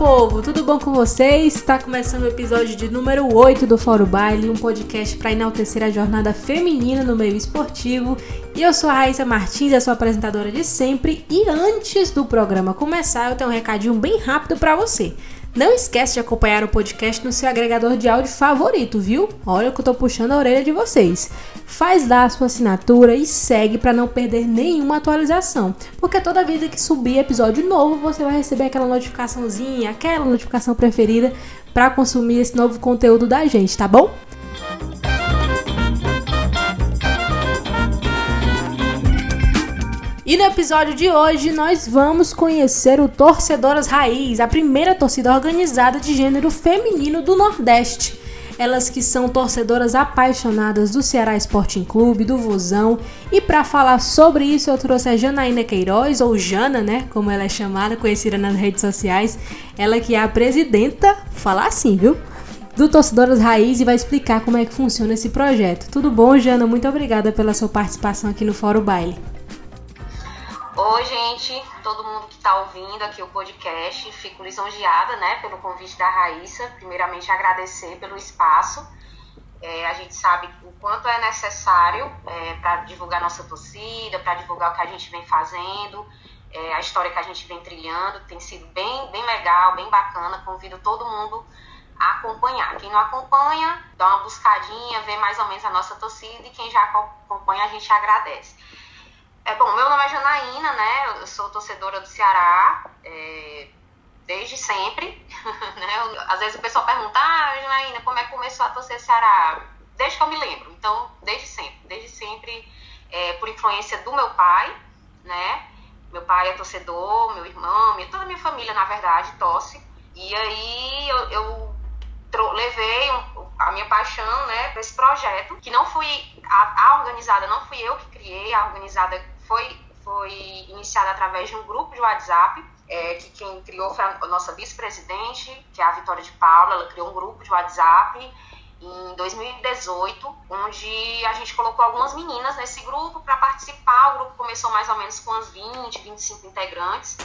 povo, tudo bom com vocês? Está começando o episódio de número 8 do Foro Baile, um podcast para enaltecer a jornada feminina no meio esportivo. E eu sou a Raíssa Martins, a sua apresentadora de sempre. E antes do programa começar, eu tenho um recadinho bem rápido para você. Não esquece de acompanhar o podcast no seu agregador de áudio favorito, viu? Olha que eu tô puxando a orelha de vocês. Faz lá a sua assinatura e segue para não perder nenhuma atualização, porque toda vez que subir episódio novo, você vai receber aquela notificaçãozinha, aquela notificação preferida para consumir esse novo conteúdo da gente, tá bom? E no episódio de hoje nós vamos conhecer o Torcedoras Raiz, a primeira torcida organizada de gênero feminino do Nordeste. Elas que são torcedoras apaixonadas do Ceará Sporting Clube, do Vozão. E para falar sobre isso eu trouxe a Janaína Queiroz, ou Jana, né, como ela é chamada, conhecida nas redes sociais. Ela que é a presidenta, falar assim, viu? Do Torcedoras Raiz e vai explicar como é que funciona esse projeto. Tudo bom, Jana? Muito obrigada pela sua participação aqui no Fórum Baile. Oi, gente, todo mundo que está ouvindo aqui o podcast, fico lisonjeada, né, pelo convite da Raíssa. Primeiramente, agradecer pelo espaço. É, a gente sabe o quanto é necessário é, para divulgar nossa torcida, para divulgar o que a gente vem fazendo, é, a história que a gente vem trilhando. Tem sido bem, bem legal, bem bacana. Convido todo mundo a acompanhar. Quem não acompanha, dá uma buscadinha, vê mais ou menos a nossa torcida e quem já acompanha, a gente agradece. É bom, meu nome é Janaína, né? Eu sou torcedora do Ceará é, desde sempre. Né? Às vezes o pessoal pergunta, ah, Janaína, como é que começou a torcer Ceará? Desde que eu me lembro. Então, desde sempre. Desde sempre, é, por influência do meu pai, né? Meu pai é torcedor, meu irmão, minha, toda a minha família, na verdade, torce. E aí eu, eu levei a minha paixão, né, para esse projeto, que não fui a, a, organizada, não fui eu que criei, a organizada foi foi iniciada através de um grupo de WhatsApp, é, que quem criou foi a nossa vice-presidente, que é a Vitória de Paula, ela criou um grupo de WhatsApp em 2018, onde a gente colocou algumas meninas nesse grupo para participar. O grupo começou mais ou menos com umas 20, 25 integrantes.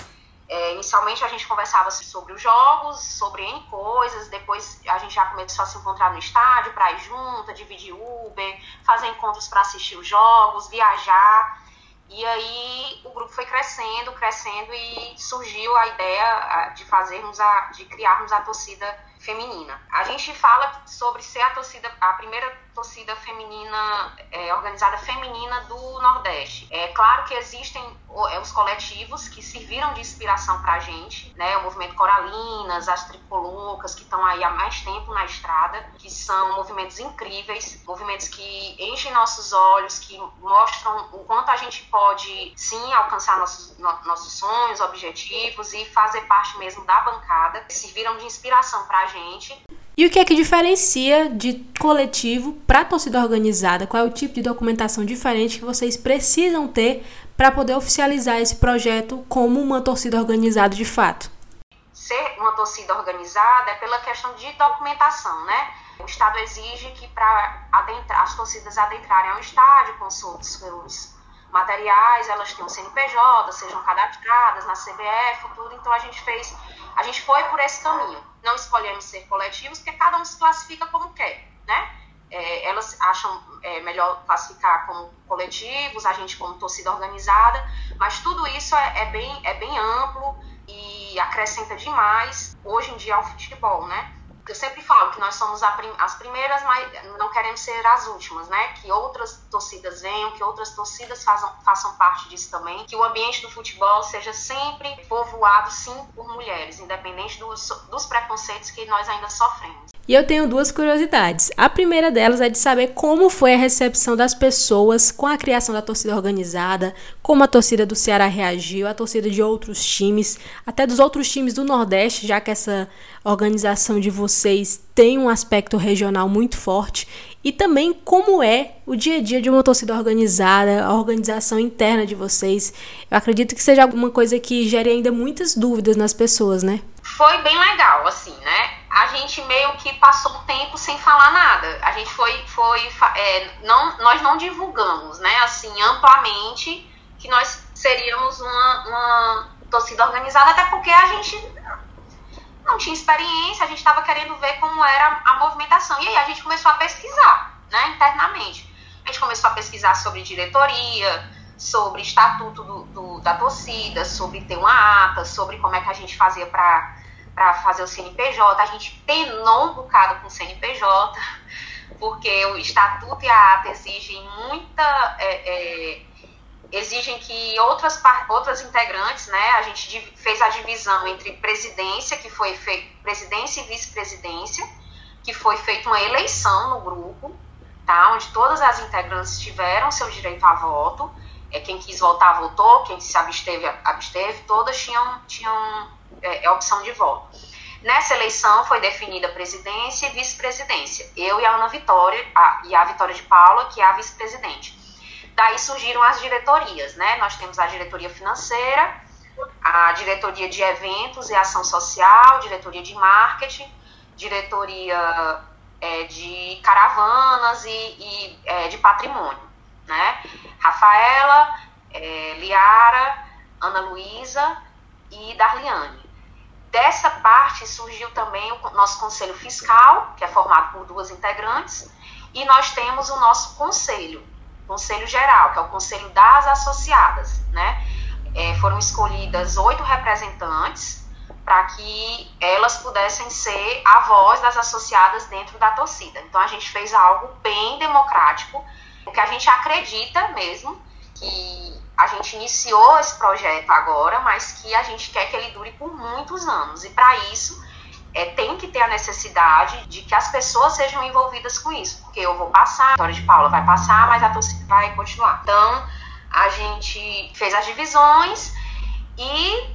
É, inicialmente a gente conversava sobre os jogos, sobre N coisas, depois a gente já começou a se encontrar no estádio para ir junto, dividir Uber, fazer encontros para assistir os jogos, viajar. E aí o grupo foi crescendo, crescendo e surgiu a ideia de fazermos a, de criarmos a torcida feminina. A gente fala sobre ser a torcida, a primeira torcida feminina, é, organizada feminina do Nordeste. É claro que existem é, os coletivos que serviram de inspiração para a gente, né? O movimento Coralinas, as Tricolocas, que estão aí há mais tempo na estrada, que são movimentos incríveis, movimentos que enchem nossos olhos, que mostram o quanto a gente pode, sim, alcançar nossos, no, nossos sonhos, objetivos e fazer parte mesmo da bancada, serviram de inspiração para a gente. E o que é que diferencia de coletivo para torcida organizada? Qual é o tipo de documentação diferente que vocês precisam ter para poder oficializar esse projeto como uma torcida organizada de fato? Ser uma torcida organizada é pela questão de documentação, né? O Estado exige que para as torcidas adentrarem ao estádio com seus materiais, elas tenham CNPJ, sejam cadastradas na CBF, tudo. Então a gente fez, a gente foi por esse caminho não escolhemos ser coletivos, porque cada um se classifica como quer, né? É, elas acham é, melhor classificar como coletivos, a gente como torcida organizada, mas tudo isso é, é, bem, é bem amplo e acrescenta demais hoje em dia ao futebol, né? Eu sempre falo que nós somos as primeiras, mas não queremos ser as últimas, né? Que outras torcidas venham, que outras torcidas façam, façam parte disso também, que o ambiente do futebol seja sempre povoado, sim, por mulheres, independente dos, dos preconceitos que nós ainda sofremos. E eu tenho duas curiosidades. A primeira delas é de saber como foi a recepção das pessoas com a criação da torcida organizada, como a torcida do Ceará reagiu, a torcida de outros times, até dos outros times do Nordeste, já que essa organização de vocês tem um aspecto regional muito forte, e também como é o dia a dia de uma torcida organizada, a organização interna de vocês. Eu acredito que seja alguma coisa que gere ainda muitas dúvidas nas pessoas, né? Foi bem legal, assim, né? a gente meio que passou um tempo sem falar nada. A gente foi, foi é, não, nós não divulgamos, né, assim, amplamente que nós seríamos uma, uma torcida organizada, até porque a gente não tinha experiência, a gente estava querendo ver como era a movimentação. E aí a gente começou a pesquisar, né, internamente. A gente começou a pesquisar sobre diretoria, sobre estatuto do, do, da torcida, sobre ter uma ata, sobre como é que a gente fazia para fazer o CNPJ. A gente penou um bocado com o CNPJ, porque o estatuto e a ata exigem muita. É, é, exigem que outras, outras integrantes, né, a gente fez a divisão entre presidência, que foi feita, presidência e vice-presidência, que foi feita uma eleição no grupo, tá, onde todas as integrantes tiveram seu direito a voto, é, quem quis votar, votou, quem se absteve, absteve, todas tinham, tinham é, é opção de voto. Nessa eleição foi definida presidência e vice-presidência. Eu e a Ana Vitória, a, e a Vitória de Paula, que é a vice-presidente. Daí surgiram as diretorias, né? Nós temos a diretoria financeira, a diretoria de eventos e ação social, diretoria de marketing, diretoria é, de caravanas e, e é, de patrimônio, né? Rafaela, é, Liara, Ana Luísa e Darliane. Dessa parte surgiu também o nosso conselho fiscal, que é formado por duas integrantes, e nós temos o nosso conselho, Conselho Geral, que é o Conselho das Associadas, né? É, foram escolhidas oito representantes para que elas pudessem ser a voz das associadas dentro da torcida. Então a gente fez algo bem democrático, porque a gente acredita mesmo que a gente iniciou esse projeto agora, mas que a gente quer que ele dure por muitos anos. E para isso é, tem que ter a necessidade de que as pessoas sejam envolvidas com isso, porque eu vou passar, a Vitória de Paula vai passar, mas a torcida vai continuar. Então, a gente fez as divisões e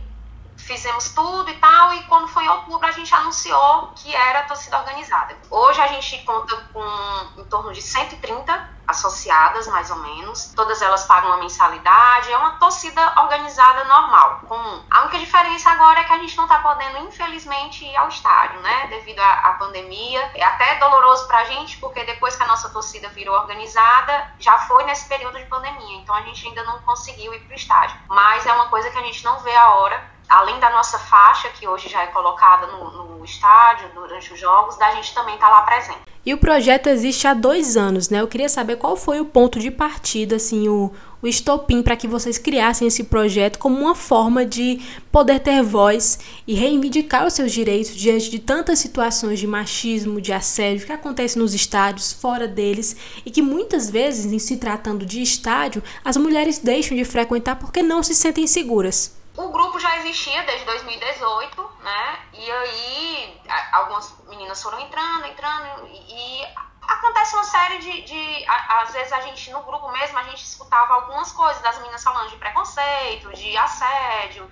fizemos tudo e tal, e quando foi em outubro a gente anunciou que era torcida organizada. Hoje a gente conta com em torno de 130 associadas, mais ou menos. Todas elas pagam uma mensalidade. É uma torcida organizada normal, comum. A única diferença agora é que a gente não está podendo, infelizmente, ir ao estádio, né? Devido à, pandemia. É até doloroso para a gente, porque depois que a nossa torcida virou organizada, já foi nesse período de pandemia. Então a gente ainda não conseguiu ir para o estádio. Mas é uma coisa que a gente não vê a hora além da nossa faixa, que hoje já é colocada no, no estádio, durante os jogos, da gente também estar tá lá presente. E o projeto existe há dois anos, né? Eu queria saber qual foi o ponto de partida, assim, o, o estopim para que vocês criassem esse projeto como uma forma de poder ter voz e reivindicar os seus direitos diante de tantas situações de machismo, de assédio que acontecem nos estádios, fora deles, e que muitas vezes, em se tratando de estádio, as mulheres deixam de frequentar porque não se sentem seguras. O grupo já existia desde 2018, né? E aí algumas meninas foram entrando, entrando, e, acontece uma série de, de. Às vezes a gente, no grupo mesmo, a gente escutava algumas coisas das meninas falando de preconceito, de assédio,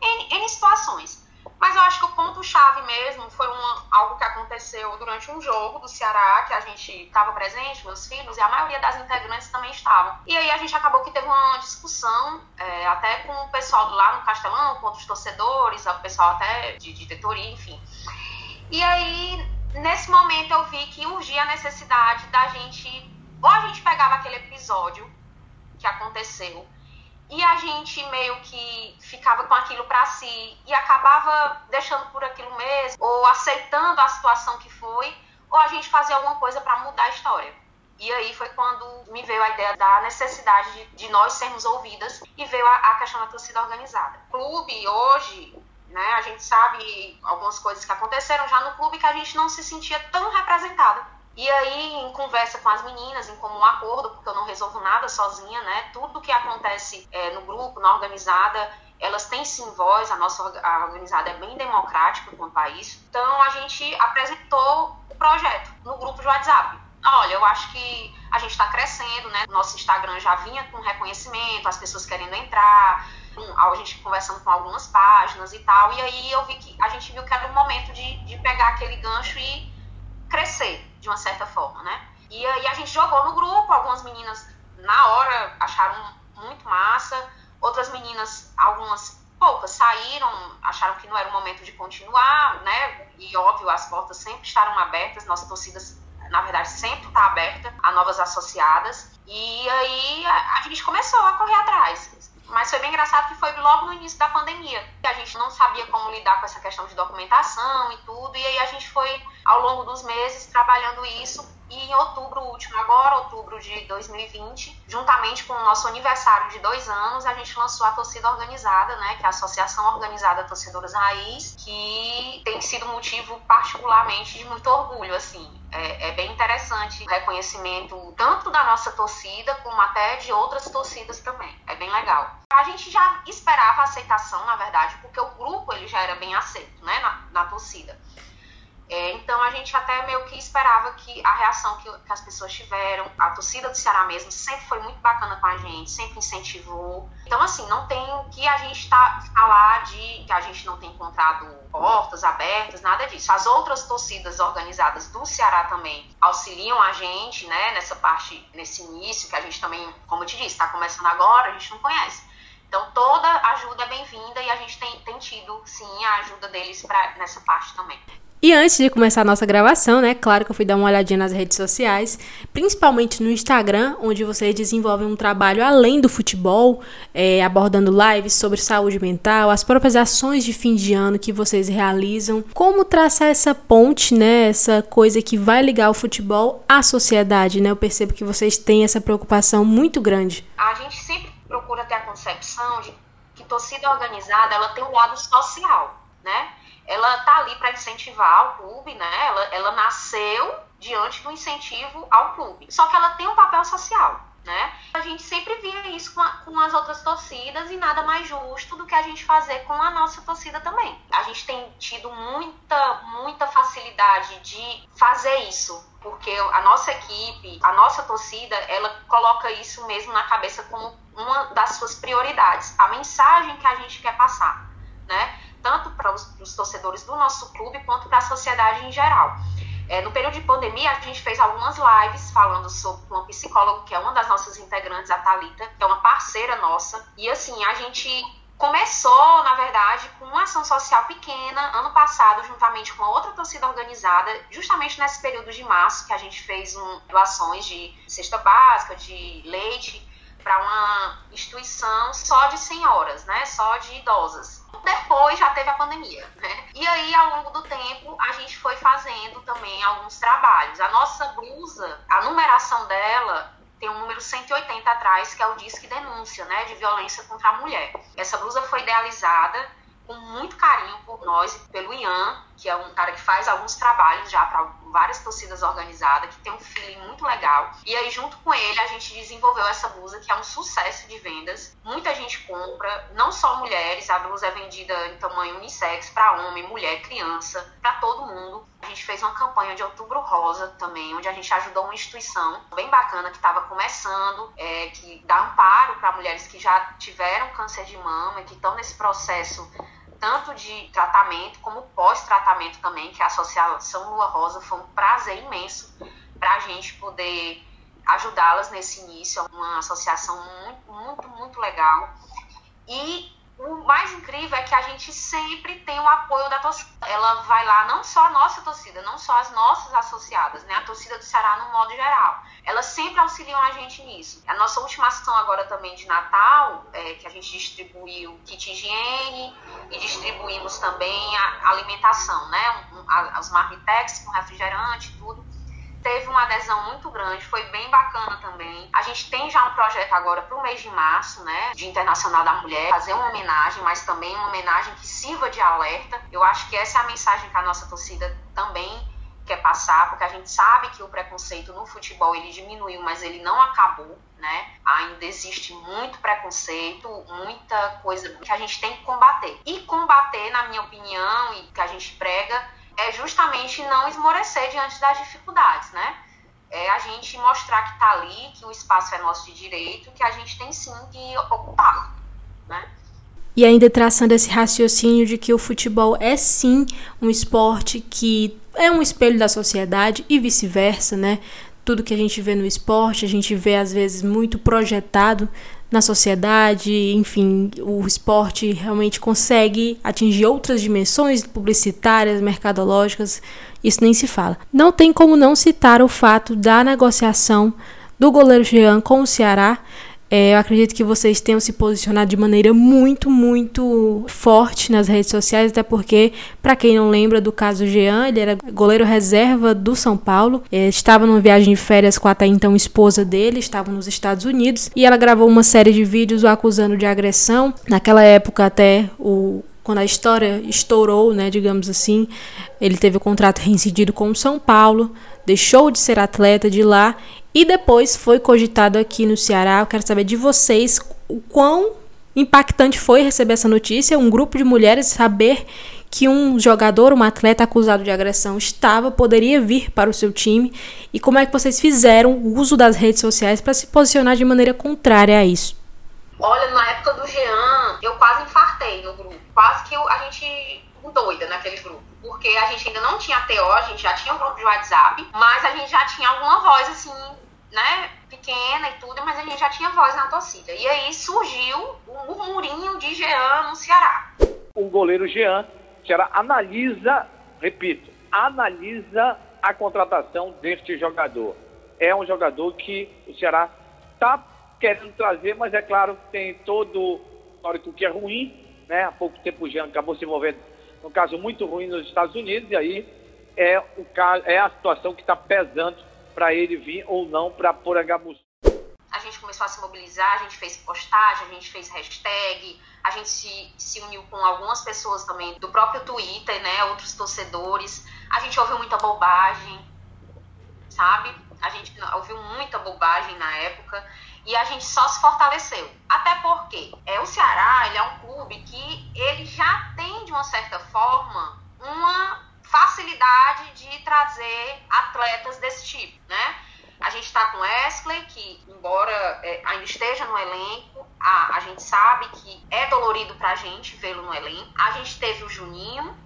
em, em situações. Mas eu acho que o ponto-chave mesmo foi uma, algo que aconteceu durante um jogo do Ceará, que a gente estava presente, meus filhos, e a maioria das integrantes também estavam. E aí a gente acabou que teve uma discussão, é, até com o pessoal lá no Castelão, com outros torcedores, o pessoal até de, de diretoria, enfim. E aí, nesse momento, eu vi que urgia a necessidade da gente. Ou a gente pegava aquele episódio que aconteceu e a gente meio que ficava com aquilo para si e acabava deixando por aquilo mesmo, ou aceitando a situação que foi, ou a gente fazia alguma coisa para mudar a história. E aí foi quando me veio a ideia da necessidade de, de nós sermos ouvidas e veio a, a questão da torcida organizada. Clube hoje, né, a gente sabe algumas coisas que aconteceram já no clube que a gente não se sentia tão representada. E aí, em conversa com as meninas, em comum acordo, porque eu não resolvo nada sozinha, né? Tudo que acontece é, no grupo, na organizada, elas têm sim voz, a nossa a organizada é bem democrática quanto a isso. Então, a gente apresentou o projeto no grupo de WhatsApp. Olha, eu acho que a gente está crescendo, né? Nosso Instagram já vinha com reconhecimento, as pessoas querendo entrar, a gente conversando com algumas páginas e tal. E aí eu vi que a gente viu que era o momento de, de pegar aquele gancho e crescer de uma certa forma, né? E aí a gente jogou no grupo, algumas meninas na hora acharam muito massa, outras meninas, algumas poucas, saíram, acharam que não era o momento de continuar, né? E óbvio, as portas sempre estarão abertas, nossa torcida, na verdade, sempre está aberta a novas associadas. E aí a, a gente começou a correr atrás Mas foi bem engraçado que foi logo no início da pandemia. A gente não sabia como lidar com essa questão de documentação e tudo, e aí a gente foi, ao longo dos meses, trabalhando isso e em outubro último, agora, outubro de 2020, juntamente com o nosso aniversário de dois anos, a gente lançou a Torcida Organizada, né, que é a Associação Organizada Torcedoras Raiz, que tem sido motivo particularmente de muito orgulho, assim. É, é, bem interessante o reconhecimento tanto da nossa torcida como até de outras torcidas também. É bem legal. A gente já esperava aceitação, na verdade, porque o grupo ele já era bem aceito, né, na, na torcida. É, então a gente até meio que esperava que a reação que, que, as pessoas tiveram, a torcida do Ceará mesmo sempre foi muito bacana com a gente, sempre incentivou. Então, assim, não tem o que a gente tá, falar de que a gente não tem encontrado portas abertas, nada disso. As outras torcidas organizadas do Ceará também auxiliam a gente, né, nessa parte, nesse início, que a gente também, como eu te disse, está começando agora, a gente não conhece. Então, toda ajuda é bem-vinda e a gente tem, tem tido, sim, a ajuda deles pra, nessa parte também. E antes de começar a nossa gravação, né, claro que eu fui dar uma olhadinha nas redes sociais, principalmente no Instagram, onde vocês desenvolvem um trabalho além do futebol, é, abordando lives sobre saúde mental, as próprias ações de fim de ano que vocês realizam, como traçar essa ponte, né, essa coisa que vai ligar o futebol à sociedade, né? Eu percebo que vocês têm essa preocupação muito grande. A gente sempre procura ter a concepção de que torcida organizada ela tem um lado social, né? Ela tá ali para incentivar o clube, né? Ela, ela nasceu diante do incentivo ao clube. Só que ela tem um papel social, né? A gente sempre via isso com, a, com, as outras torcidas e nada mais justo do que a gente fazer com a nossa torcida também. A gente tem tido muita, muita facilidade de fazer isso, porque a nossa equipe, a nossa torcida, ela coloca isso mesmo na cabeça como uma das suas prioridades, a mensagem que a gente quer passar, né? tanto para os, os torcedores do nosso clube quanto para a sociedade em geral. É, no período de pandemia, a gente fez algumas lives falando sobre uma psicóloga, que é uma das nossas integrantes, a Thalita, que é uma parceira nossa. E assim, a gente começou, na verdade, com uma ação social pequena, ano passado, juntamente com outra torcida organizada, justamente nesse período de março, que a gente fez um, doações de cesta básica, de leite, para uma instituição só de senhoras, né? Só de idosas depois já teve a pandemia, né? E aí, ao longo do tempo, a gente foi fazendo também alguns trabalhos. A nossa blusa, a numeração dela tem um número 180 atrás, que é o Disque Denúncia, né, de violência contra a mulher. Essa blusa foi idealizada com muito carinho por nós, pelo Ian, que é um cara que faz alguns trabalhos já para várias torcidas organizadas, que tem um feeling muito legal. E aí, junto com ele, a gente desenvolveu essa blusa, que é um sucesso de vendas. Muita gente compra, não só mulheres, a blusa é vendida em tamanho unissex para homem, mulher, criança, para todo mundo. A gente fez uma campanha de Outubro Rosa também, onde a gente ajudou uma instituição bem bacana que estava começando, é, que dá amparo para mulheres que já tiveram câncer de mama e que estão nesse processo tanto de tratamento como pós-tratamento também, que a Associação Lua Rosa foi um prazer imenso para a gente poder ajudá-las nesse início. É uma associação muito, muito, muito legal. E o mais incrível é que a gente sempre tem o apoio da torcida. Ela vai lá, não só a nossa torcida, não só as nossas associadas, né? A torcida do Ceará no modo geral. Elas sempre auxiliam a gente nisso. A nossa última ação agora também de Natal, é, que a gente distribuiu kit higiene e distribuímos também a alimentação, né? Um, a, as marmitex com refrigerante e tudo teve uma adesão muito grande, foi bem bacana também. A gente tem já um projeto agora para o mês de março, né, de Internacional da Mulher, fazer uma homenagem, mas também uma homenagem que sirva de alerta. Eu acho que essa é a mensagem que a nossa torcida também quer passar, porque a gente sabe que o preconceito no futebol ele diminuiu, mas ele não acabou, né? Ainda existe muito preconceito, muita coisa que a gente tem que combater. E combater, na minha opinião, e que a gente prega, é justamente não esmorecer diante das dificuldades, né? É a gente mostrar que está ali, que o espaço é nosso de direito, que a gente tem sim que ocupar, né? E ainda traçando esse raciocínio de que o futebol é sim um esporte que é um espelho da sociedade e vice-versa, né? Tudo que a gente vê no esporte, a gente vê às vezes muito projetado na sociedade, enfim, o esporte realmente consegue atingir outras dimensões publicitárias, mercadológicas, isso nem se fala. Não tem como não citar o fato da negociação do goleiro Jean com o Ceará, É, eu acredito que vocês tenham se posicionado de maneira muito, muito forte nas redes sociais, até porque, para quem não lembra do caso Jean, ele era goleiro reserva do São Paulo, é, estava numa viagem de férias com a até então esposa dele, estavam nos Estados Unidos, e ela gravou uma série de vídeos o acusando de agressão. Naquela época, até o quando a história estourou, né, digamos assim, ele teve o contrato reincidido com o São Paulo, deixou de ser atleta de lá e depois foi cogitado aqui no Ceará. Eu quero saber de vocês o quão impactante foi receber essa notícia, um grupo de mulheres saber que um jogador, um atleta acusado de agressão estava, poderia vir para o seu time e como é que vocês fizeram o uso das redes sociais para se posicionar de maneira contrária a isso. Olha, na época do Jean, eu quase infartei no grupo. Quase que eu, a gente doida naquele grupo. Porque a gente ainda não tinha TO, a gente já tinha um grupo de WhatsApp, mas a gente já tinha alguma voz assim né, pequena e tudo, mas a gente já tinha voz na torcida. E aí surgiu o murmurinho de Jean no Ceará. O goleiro Jean, Ceará analisa, repito, analisa a contratação deste jogador. É um jogador que o Ceará está querendo trazer, mas é claro que tem todo o histórico que é ruim, né? Há pouco tempo o Jean acabou se envolvendo num caso muito ruim nos Estados Unidos, e aí é, o caso, é a situação que está pesando para ele vir ou não para Porangabuçu. A gente começou a se mobilizar, a gente fez postagem, a gente fez hashtag, a gente se, se uniu com algumas pessoas também do próprio Twitter, né, outros torcedores. A gente ouviu muita bobagem, sabe? A gente ouviu muita bobagem na época e a gente só se fortaleceu. Até porque é o Ceará, ele é um clube que ele já tem de uma certa forma uma facilidade de trazer atletas desse tipo, né? A gente está com Wesley, que embora é, ainda esteja no elenco, a, a gente sabe que é dolorido para a gente vê-lo no elenco. A gente teve o Juninho,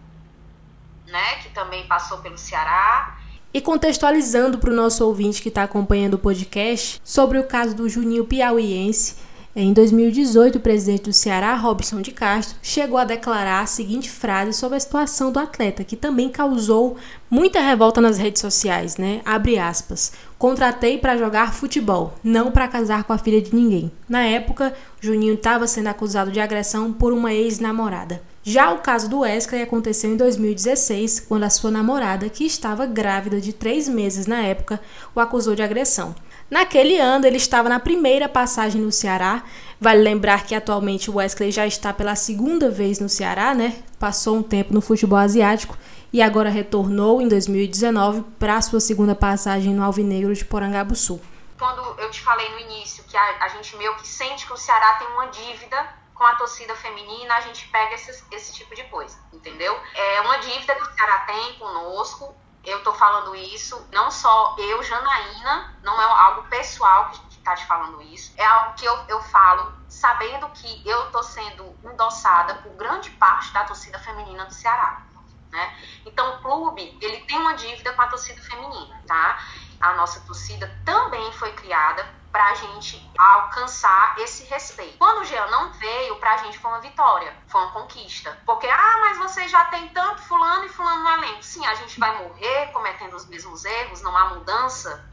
né, que também passou pelo Ceará. E contextualizando para o nosso ouvinte que está acompanhando o podcast sobre o caso do Juninho Piauiense, em 2018, o presidente do Ceará, Robson de Castro, chegou a declarar a seguinte frase sobre a situação do atleta, que também causou muita revolta nas redes sociais, né? Abre aspas. Contratei para jogar futebol, não para casar com a filha de ninguém. Na época, Juninho estava sendo acusado de agressão por uma ex-namorada. Já o caso do Wesley aconteceu em 2016, quando a sua namorada, que estava grávida de três meses na época, o acusou de agressão. Naquele ano, ele estava na primeira passagem no Ceará. Vale lembrar que atualmente o Wesley já está pela segunda vez no Ceará, né? Passou um tempo no futebol asiático e agora retornou em 2019 para sua segunda passagem no Alvinegro de Porangabuçu. Quando eu te falei no início que a, a gente meio que sente que o Ceará tem uma dívida com a torcida feminina, a gente pega esse, esse tipo de coisa, entendeu? É uma dívida que o Ceará tem conosco, eu tô falando isso, não só eu, Janaína, não é algo pessoal que, que tá te falando isso, é algo que eu, eu falo sabendo que eu tô sendo endossada por grande parte da torcida feminina do Ceará. Né? Então, o clube ele tem uma dívida com a torcida feminina, tá? A nossa torcida também foi criada para a gente alcançar esse respeito. Quando o Jean não veio, para a gente foi uma vitória, foi uma conquista. Porque, ah, mas você já tem tanto fulano e fulano no elenco. Sim, a gente vai morrer cometendo os mesmos erros, não há mudança,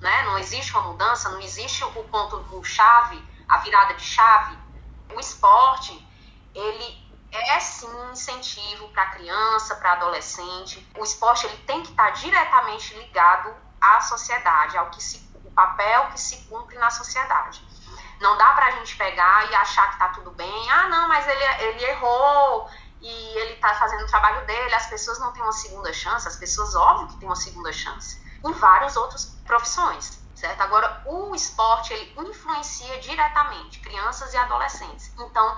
né? Não existe uma mudança, não existe o ponto do chave, a virada de chave. O esporte, ele é sim incentivo para criança, para adolescente. O esporte ele tem que estar tá diretamente ligado à sociedade, ao que se papel que se cumpre na sociedade. Não dá para a gente pegar e achar que está tudo bem. Ah, não, mas ele, ele errou e ele está fazendo o trabalho dele. As pessoas não têm uma segunda chance. As pessoas, óbvio, que têm uma segunda chance. Em várias outras profissões, certo? Agora, o esporte, ele influencia diretamente crianças e adolescentes. Então,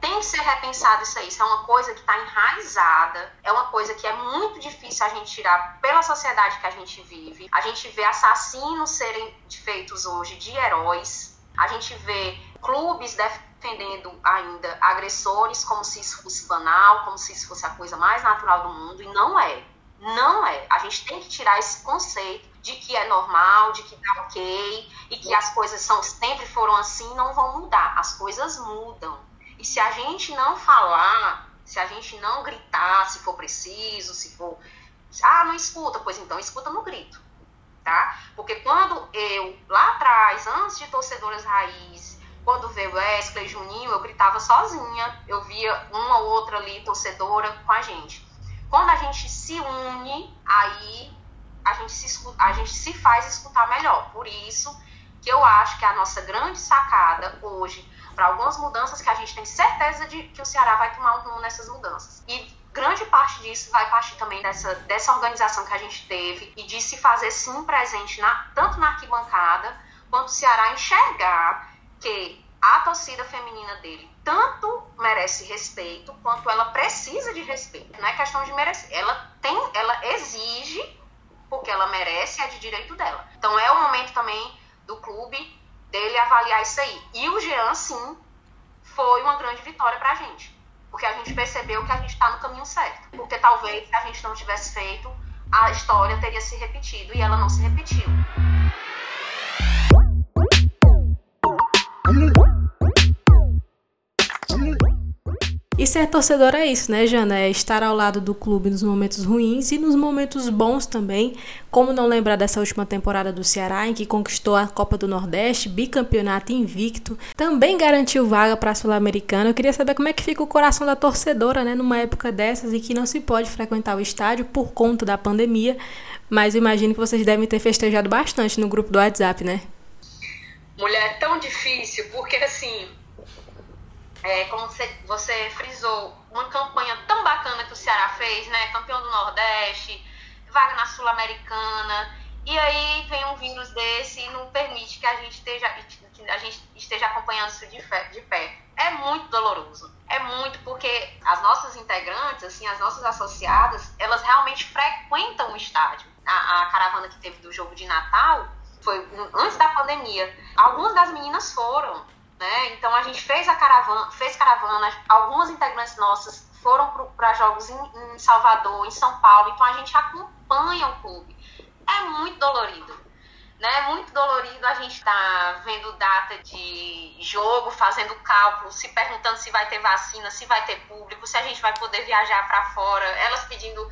tem que ser repensado isso aí. Isso é uma coisa que está enraizada, é uma coisa que é muito difícil a gente tirar pela sociedade que a gente vive. A gente vê assassinos serem feitos hoje de heróis. A gente vê clubes defendendo ainda agressores como se isso fosse banal, como se isso fosse a coisa mais natural do mundo, e não é. Não é. A gente tem que tirar esse conceito de que é normal, de que tá ok, e que as coisas são, sempre foram assim, não vão mudar. As coisas mudam. E se a gente não falar, se a gente não gritar, se for preciso, se for. Ah, não escuta, pois então escuta no grito. Tá? Porque quando eu, lá atrás, antes de torcedoras raiz, quando veio Wesley, Juninho, eu gritava sozinha, eu via uma ou outra ali, torcedora, com a gente. Quando a gente se une, aí a gente se, a gente se faz escutar melhor. Por isso que eu acho que a nossa grande sacada hoje, para algumas mudanças que a gente tem certeza de que o Ceará vai tomar um rumo nessas mudanças. E grande parte disso vai partir também dessa, dessa organização que a gente teve e de se fazer sim presente na, tanto na arquibancada quanto o Ceará enxergar que a torcida feminina dele tanto merece respeito quanto ela precisa de respeito. Não é questão de merecer. Ela tem, ela exige porque ela merece, é de direito dela. Então é o momento também do clube dele avaliar isso aí. E o Jean, sim, foi uma grande vitória pra gente. Porque a gente percebeu que a gente está no caminho certo. Porque talvez se a gente não tivesse feito, a história teria se repetido e ela não se repetiu. E ser torcedor é isso, né, Jana? É estar ao lado do clube nos momentos ruins e nos momentos bons também. Como não lembrar dessa última temporada do Ceará, em que conquistou a Copa do Nordeste, bicampeonato invicto, também garantiu vaga para a Sul-Americana. Eu queria saber como é que fica o coração da torcedora, né, numa época dessas e que não se pode frequentar o estádio por conta da pandemia. Mas imagino que vocês devem ter festejado bastante no grupo do WhatsApp, né? Mulher, é tão difícil, porque assim, é, como você, você frisou, uma campanha tão bacana que o Ceará fez, né? Campeão do Nordeste, vaga na Sul-Americana, e aí vem um vírus desse e não permite que a gente esteja, a gente esteja acompanhando isso de, fé, de pé. É muito doloroso. É muito porque as nossas integrantes, assim, as nossas associadas, elas realmente frequentam o estádio. A, a caravana que teve do jogo de Natal foi antes da pandemia. Algumas das meninas foram, né? Então a gente fez a caravana, fez caravana, algumas integrantes nossas foram para jogos em, em, Salvador, em São Paulo, então a gente acompanha o clube. É muito dolorido. Né? É muito dolorido a gente tá vendo data de jogo, fazendo cálculo, se perguntando se vai ter vacina, se vai ter público, se a gente vai poder viajar para fora, elas pedindo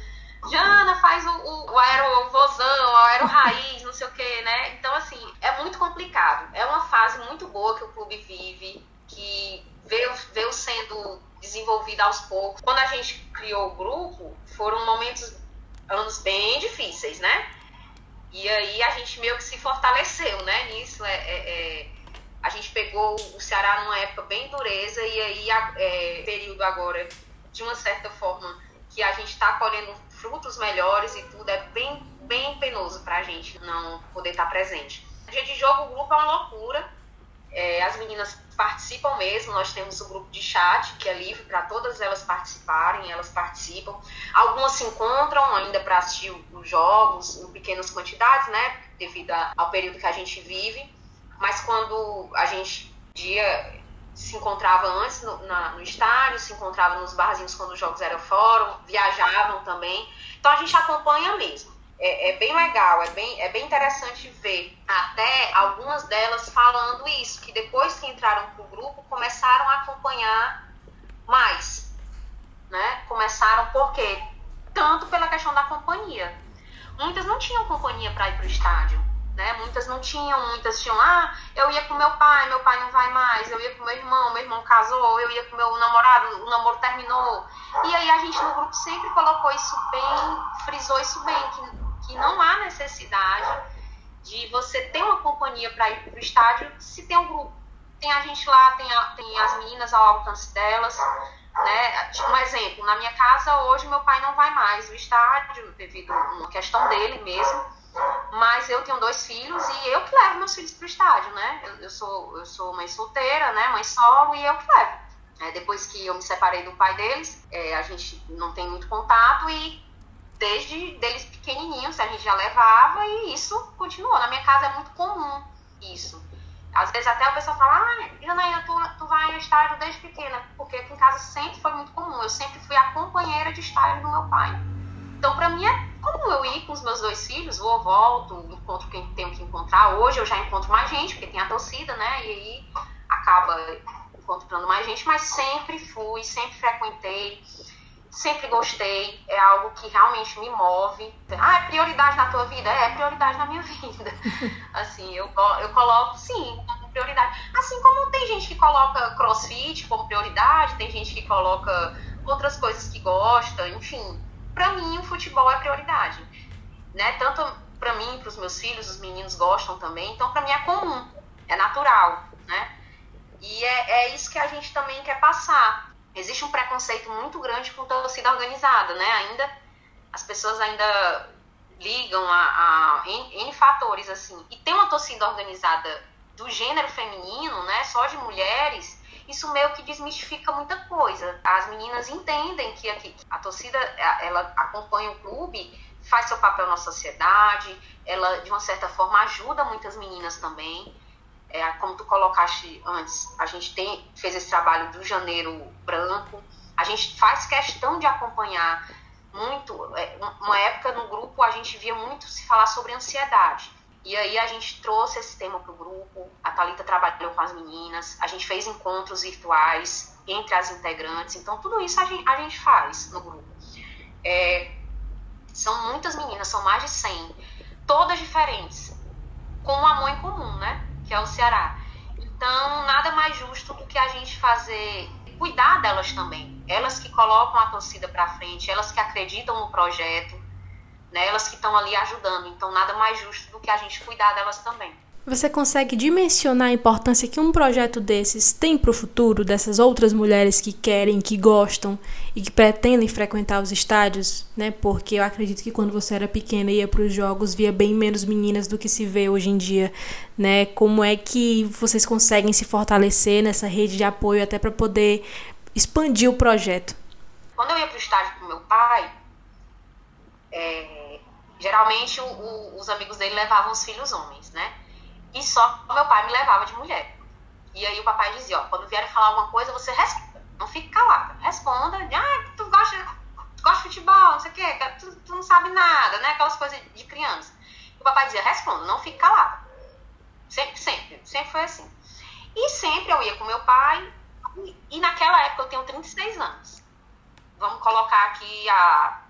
Jana, faz o, o, o o aero raiz, não sei o que, né? Então, assim, é muito complicado. É uma fase muito boa que o clube vive, que veio, veio sendo desenvolvida aos poucos. Quando a gente criou o grupo, foram momentos, anos bem difíceis, né? E aí a gente meio que se fortaleceu, né? Nisso, é, é, é a gente pegou o Ceará numa época bem dureza e aí, é, período agora, de uma certa forma, que a gente está colhendo frutos melhores e tudo, é bem, bem penoso para a gente não poder estar tá presente. Dia de jogo, o grupo é uma loucura. É, as meninas participam mesmo, nós temos o grupo de chat, que é livre para todas elas participarem, elas participam. Algumas se encontram ainda para assistir os jogos em pequenas quantidades, né, devido ao período que a gente vive. Mas quando a gente dia se encontrava antes no, na, no estádio, se encontrava nos barzinhos quando os jogos eram fora, viajavam também. Então a gente acompanha mesmo. É, é, bem legal, é bem, é bem interessante ver até algumas delas falando isso, que depois que entraram para o grupo começaram a acompanhar mais. Né? Começaram por quê? Tanto pela questão da companhia. Muitas não tinham companhia para ir para o estádio né? Muitas não tinham, muitas tinham, ah, eu ia com meu pai, meu pai não vai mais, eu ia com meu irmão, meu irmão casou, eu ia com meu namorado, o namoro terminou. E aí a gente no grupo sempre colocou isso bem, frisou isso bem, que, que não há necessidade de você ter uma companhia para ir para o estádio se tem um grupo. Tem a gente lá, tem, a, tem as meninas ao alcance delas. Né? Tipo, um exemplo, na minha casa hoje meu pai não vai mais ao estádio devido a uma questão dele mesmo mas eu tenho dois filhos e eu que levo meus filhos para o estádio, né? Eu, eu, sou, eu sou mãe solteira, né? Mãe solo e eu que levo. É, depois que eu me separei do pai deles, é, a gente não tem muito contato e desde deles pequenininhos a gente já levava e isso continuou. Na minha casa é muito comum isso. Às vezes até o pessoal fala, ah, Janaína, tu, tu vai ao estádio desde pequena, porque aqui em casa sempre foi muito comum. Eu sempre fui a companheira de estádio do meu pai. Então, para mim, é como eu ir com os meus dois filhos, vou, volto, encontro quem tenho que encontrar. Hoje eu já encontro mais gente, porque tem a torcida, né? E aí acaba encontrando mais gente, mas sempre fui, sempre frequentei, sempre gostei. É algo que realmente me move. Ah, é prioridade na tua vida? É, é prioridade na minha vida. assim, eu, eu coloco, sim, prioridade. Assim como tem gente coloca crossfit como prioridade, tem gente que coloca outras coisas que gosta, enfim. Para mim, o futebol é prioridade, né? Tanto para mim, para os meus filhos, os meninos gostam também, então para mim é comum, é natural, né? E é, é isso que a gente também quer passar. Existe um preconceito muito grande com torcida organizada, né? Ainda as pessoas ainda ligam a, a N, fatores assim. E tem uma torcida organizada do gênero feminino, né, só de mulheres, isso meio que desmistifica muita coisa. As meninas entendem que a, a torcida, ela acompanha o clube, faz seu papel na sociedade, ela de uma certa forma ajuda muitas meninas também. É, como tu colocaste antes, a gente tem, fez esse trabalho do janeiro branco, a gente faz questão de acompanhar muito. É, uma época no grupo a gente via muito se falar sobre ansiedade. E aí a gente trouxe esse tema para o grupo, a Thalita trabalhou com as meninas, a gente fez encontros virtuais entre as integrantes, então tudo isso a gente, a gente faz no grupo. É, são muitas meninas, são mais de 100, todas diferentes, com um amor em comum, né? Que é o Ceará. Então, nada mais justo do que a gente fazer, cuidar delas também. Elas que colocam a torcida para frente, elas que acreditam no projeto, né? Elas que estão ali ajudando. Então, nada mais justo do que a gente cuidar delas também. Você consegue dimensionar a importância que um projeto desses tem para o futuro dessas outras mulheres que querem, que gostam e que pretendem frequentar os estádios, né? Porque eu acredito que quando você era pequena e ia para os jogos via bem menos meninas do que se vê hoje em dia, né? Como é que vocês conseguem se fortalecer nessa rede de apoio até para poder expandir o projeto? Quando eu ia para o estádio com meu pai, é Geralmente o, o, os amigos dele levavam os filhos homens, né? E só meu pai me levava de mulher. E aí o papai dizia, ó, quando vierem falar alguma coisa, você responda. Não fique calada. Responda. Ah, tu gosta, tu gosta de futebol, não sei o quê, tu, tu, não sabe nada, né? Aquelas coisas de criança. E o papai dizia, responda, não fique calada. Sempre, sempre. Sempre foi assim. E sempre eu ia com meu pai. E, naquela época eu tenho 36 anos. Vamos colocar aqui a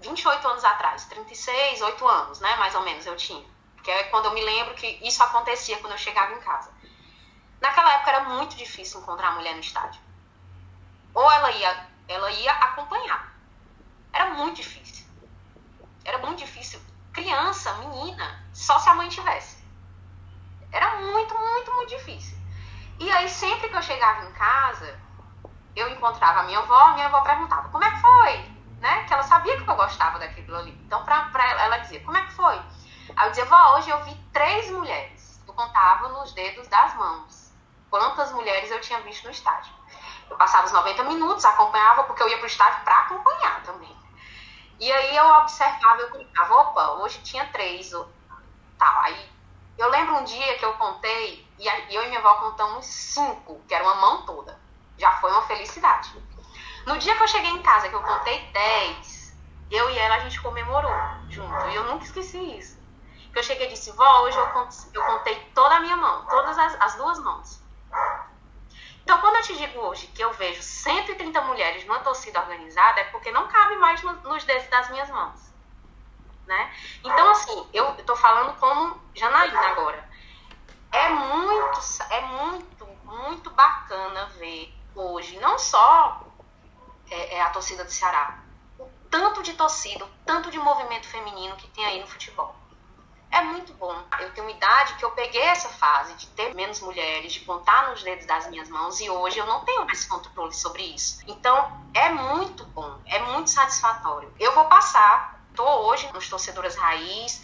28 anos atrás, 36, 8 anos, né, mais ou menos eu tinha. Que é quando eu me lembro que isso acontecia quando eu chegava em casa. Naquela época era muito difícil encontrar mulher no estádio. Ou ela ia, ela ia acompanhar. Era muito difícil. Era muito difícil. Criança, menina, só se a mãe tivesse. Era muito, muito, muito difícil. E aí sempre que eu chegava em casa, eu encontrava a minha avó, minha avó perguntava: "Como é que foi?" né? Que ela sabia que eu gostava daquilo ali. Então, pra, pra ela, ela dizia, como é que foi? Aí eu dizia, vó, hoje eu vi três mulheres. Eu contava nos dedos das mãos quantas mulheres eu tinha visto no estádio. Eu passava os 90 minutos, acompanhava, porque eu ia pro estádio para acompanhar também. E aí eu observava, eu contava, opa, hoje tinha três, ou, tal. Aí eu lembro um dia que eu contei, e eu e minha avó contamos cinco, que era uma mão toda. Já foi uma felicidade. No dia que eu cheguei em casa, que eu contei 10, eu e ela a gente comemorou junto. E eu nunca esqueci isso. Que eu cheguei e disse, vó, hoje eu contei, eu contei toda a minha mão, todas as, as duas mãos. Então, quando eu te digo hoje que eu vejo 130 mulheres numa torcida organizada, é porque não cabe mais no, nos dedos das minhas mãos. Né? Então, assim, eu estou falando como Janaína agora. É muito, é muito, muito bacana ver hoje, não só é, é a torcida do Ceará. O tanto de torcida, o tanto de movimento feminino que tem aí no futebol. É muito bom. Eu tenho uma idade que eu peguei essa fase de ter menos mulheres, de contar nos dedos das minhas mãos e hoje eu não tenho mais controle sobre isso. Então é muito bom, é muito satisfatório. Eu vou passar, estou hoje nos torcedoras raiz,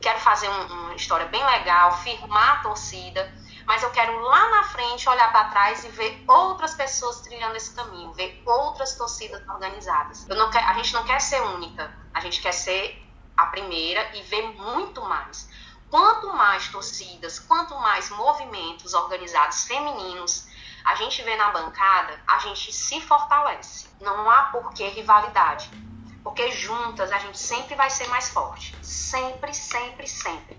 quero fazer um, uma história bem legal, firmar a torcida mas eu quero lá na frente olhar para trás e ver outras pessoas trilhando esse caminho, ver outras torcidas organizadas. Quer, a gente não quer ser única, a gente quer ser a primeira e ver muito mais. Quanto mais torcidas, quanto mais movimentos organizados femininos a gente vê na bancada, a gente se fortalece. Não há por que rivalidade. Porque juntas a gente sempre vai ser mais forte. Sempre, sempre, sempre.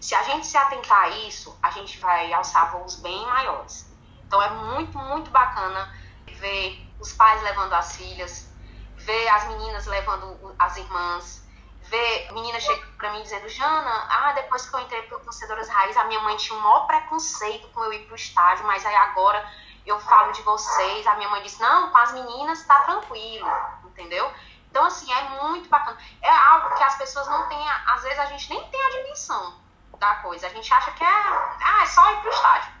Se a gente se atentar a isso, a gente vai alçar voos bem maiores. Então é muito, muito bacana ver os pais levando as filhas, ver as meninas levando as irmãs, ver meninas chegando pra mim dizendo, Jana, ah, depois que eu entrei pro Torcedoras Raiz, a minha mãe tinha um maior preconceito com eu ir pro estádio, mas aí agora eu falo de vocês. A minha mãe disse, não, com as meninas tá tranquilo, entendeu? Então, assim, é muito bacana. É algo que as pessoas não têm, às vezes a gente nem tem a dimensão da coisa. A gente acha que é, ah, é só ir pro estádio.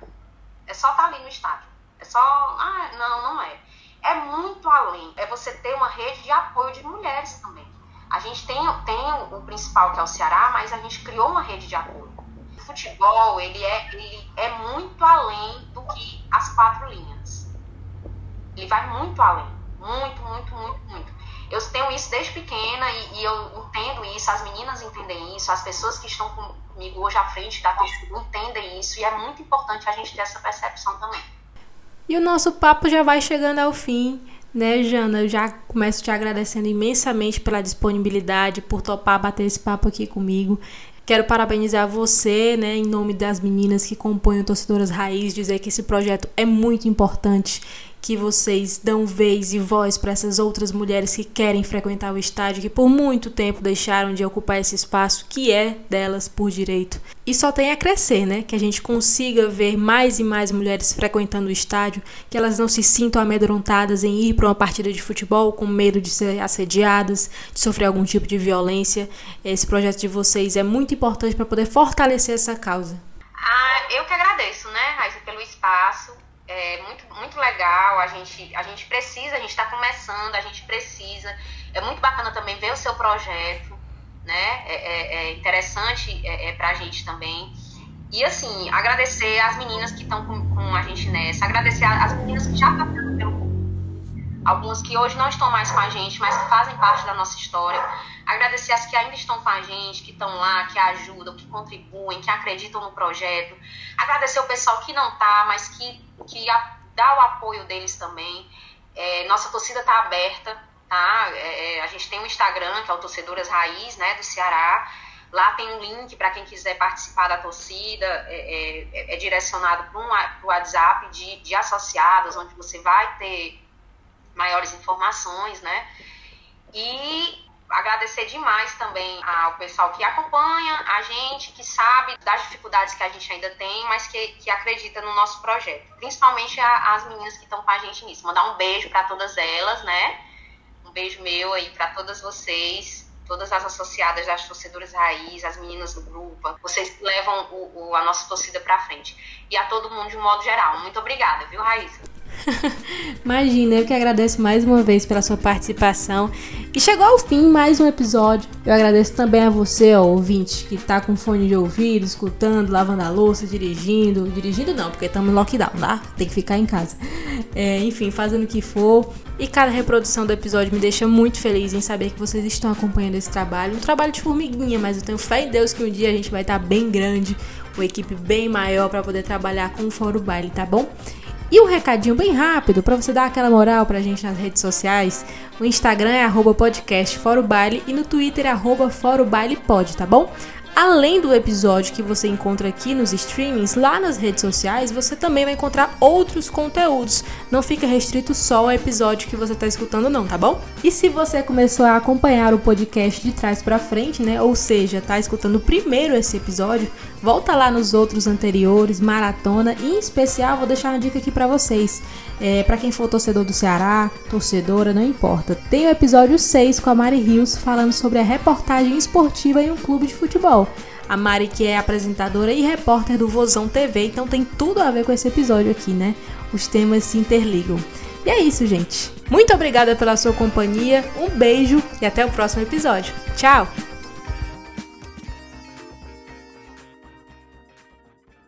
É só estar tá ali no estádio. É só, ah, não, não é. É muito além. É você ter uma rede de apoio de mulheres também. A gente tem, tem o principal, que é o Ceará, mas a gente criou uma rede de apoio. O futebol, ele é, ele é muito além do que as quatro linhas. Ele vai muito além. Muito, muito, muito, muito. Eu tenho isso desde pequena e, e eu entendo isso, as meninas entendem isso, as pessoas que estão comigo hoje à frente da torcida entendem isso e é muito importante a gente ter essa percepção também. E o nosso papo já vai chegando ao fim. Né, Jana? Eu já começo te agradecendo imensamente pela disponibilidade, por topar bater esse papo aqui comigo. Quero parabenizar você, né, em nome das meninas que compõem o Torcedoras Raiz, dizer que esse projeto é muito importante que vocês dão vez e voz para essas outras mulheres que querem frequentar o estádio, que por muito tempo deixaram de ocupar esse espaço que é delas por direito. E só tem a crescer, né? Que a gente consiga ver mais e mais mulheres frequentando o estádio, que elas não se sintam amedrontadas em ir para uma partida de futebol com medo de ser assediadas, de sofrer algum tipo de violência. Esse projeto de vocês é muito importante para poder fortalecer essa causa. Ah, eu que agradeço, né, Raíssa, pelo espaço é muito, muito legal. A gente, a gente precisa, a gente está começando, a gente precisa. É muito bacana também ver o seu projeto, né? É, é, é interessante é, é para a gente também. E assim, agradecer as meninas que estão com, com, a gente nessa, agradecer as meninas que já passaram pelo algumas que hoje não estão mais com a gente, mas que fazem parte da nossa história. Agradecer as que ainda estão com a gente, que estão lá, que ajudam, que contribuem, que acreditam no projeto. Agradecer o pessoal que não está, mas que, que dá o apoio deles também. É, nossa torcida está aberta, tá? É, a gente tem um Instagram, que é o Torcedoras Raiz, né, do Ceará. Lá tem um link para quem quiser participar da torcida, é, é, é direcionado para um, WhatsApp de, de associados, onde você vai ter maiores informações, né? E agradecer demais também ao pessoal que acompanha a gente, que sabe das dificuldades que a gente ainda tem, mas que, que acredita no nosso projeto. Principalmente a, as meninas que estão com a gente nisso. Mandar um beijo para todas elas, né? Beijo meu aí para todas vocês, todas as associadas das torcedoras raiz, as meninas do grupo. Vocês levam o, o, a nossa torcida para frente. E a todo mundo de um modo geral. Muito obrigada, viu, Raíssa? Imagina, eu que agradeço mais uma vez pela sua participação. E chegou ao fim mais um episódio. Eu agradeço também a você, ó, ouvinte, que tá com fone de ouvido, escutando, lavando a louça, dirigindo. Dirigindo não, porque estamos em lockdown, tá? Tem que ficar em casa. É, enfim, fazendo o que for. E cada reprodução do episódio me deixa muito feliz em saber que vocês estão acompanhando esse trabalho. Um trabalho de formiguinha, mas eu tenho fé em Deus que um dia a gente vai estar tá bem grande, uma equipe bem maior para poder trabalhar com o Fórum Baile, tá bom? E um recadinho bem rápido para você dar aquela moral pra gente nas redes sociais. O Instagram é arroba podcast Baile e no Twitter é arroba Pod, tá bom? Além do episódio que você encontra aqui nos streamings, lá nas redes sociais você também vai encontrar outros conteúdos. Não fica restrito só ao episódio que você está escutando, não, tá bom? E se você começou a acompanhar o podcast de trás para frente, né? Ou seja, tá escutando primeiro esse episódio, volta lá nos outros anteriores, maratona e em especial vou deixar uma dica aqui para vocês. É, para quem for torcedor do Ceará, torcedora, não importa. Tem o episódio 6 com a Mari Rios falando sobre a reportagem esportiva em um clube de futebol. A Mari que é apresentadora e repórter do Vozão TV, então tem tudo a ver com esse episódio aqui, né? Os temas se interligam. E é isso, gente. Muito obrigada pela sua companhia, um beijo e até o próximo episódio. Tchau!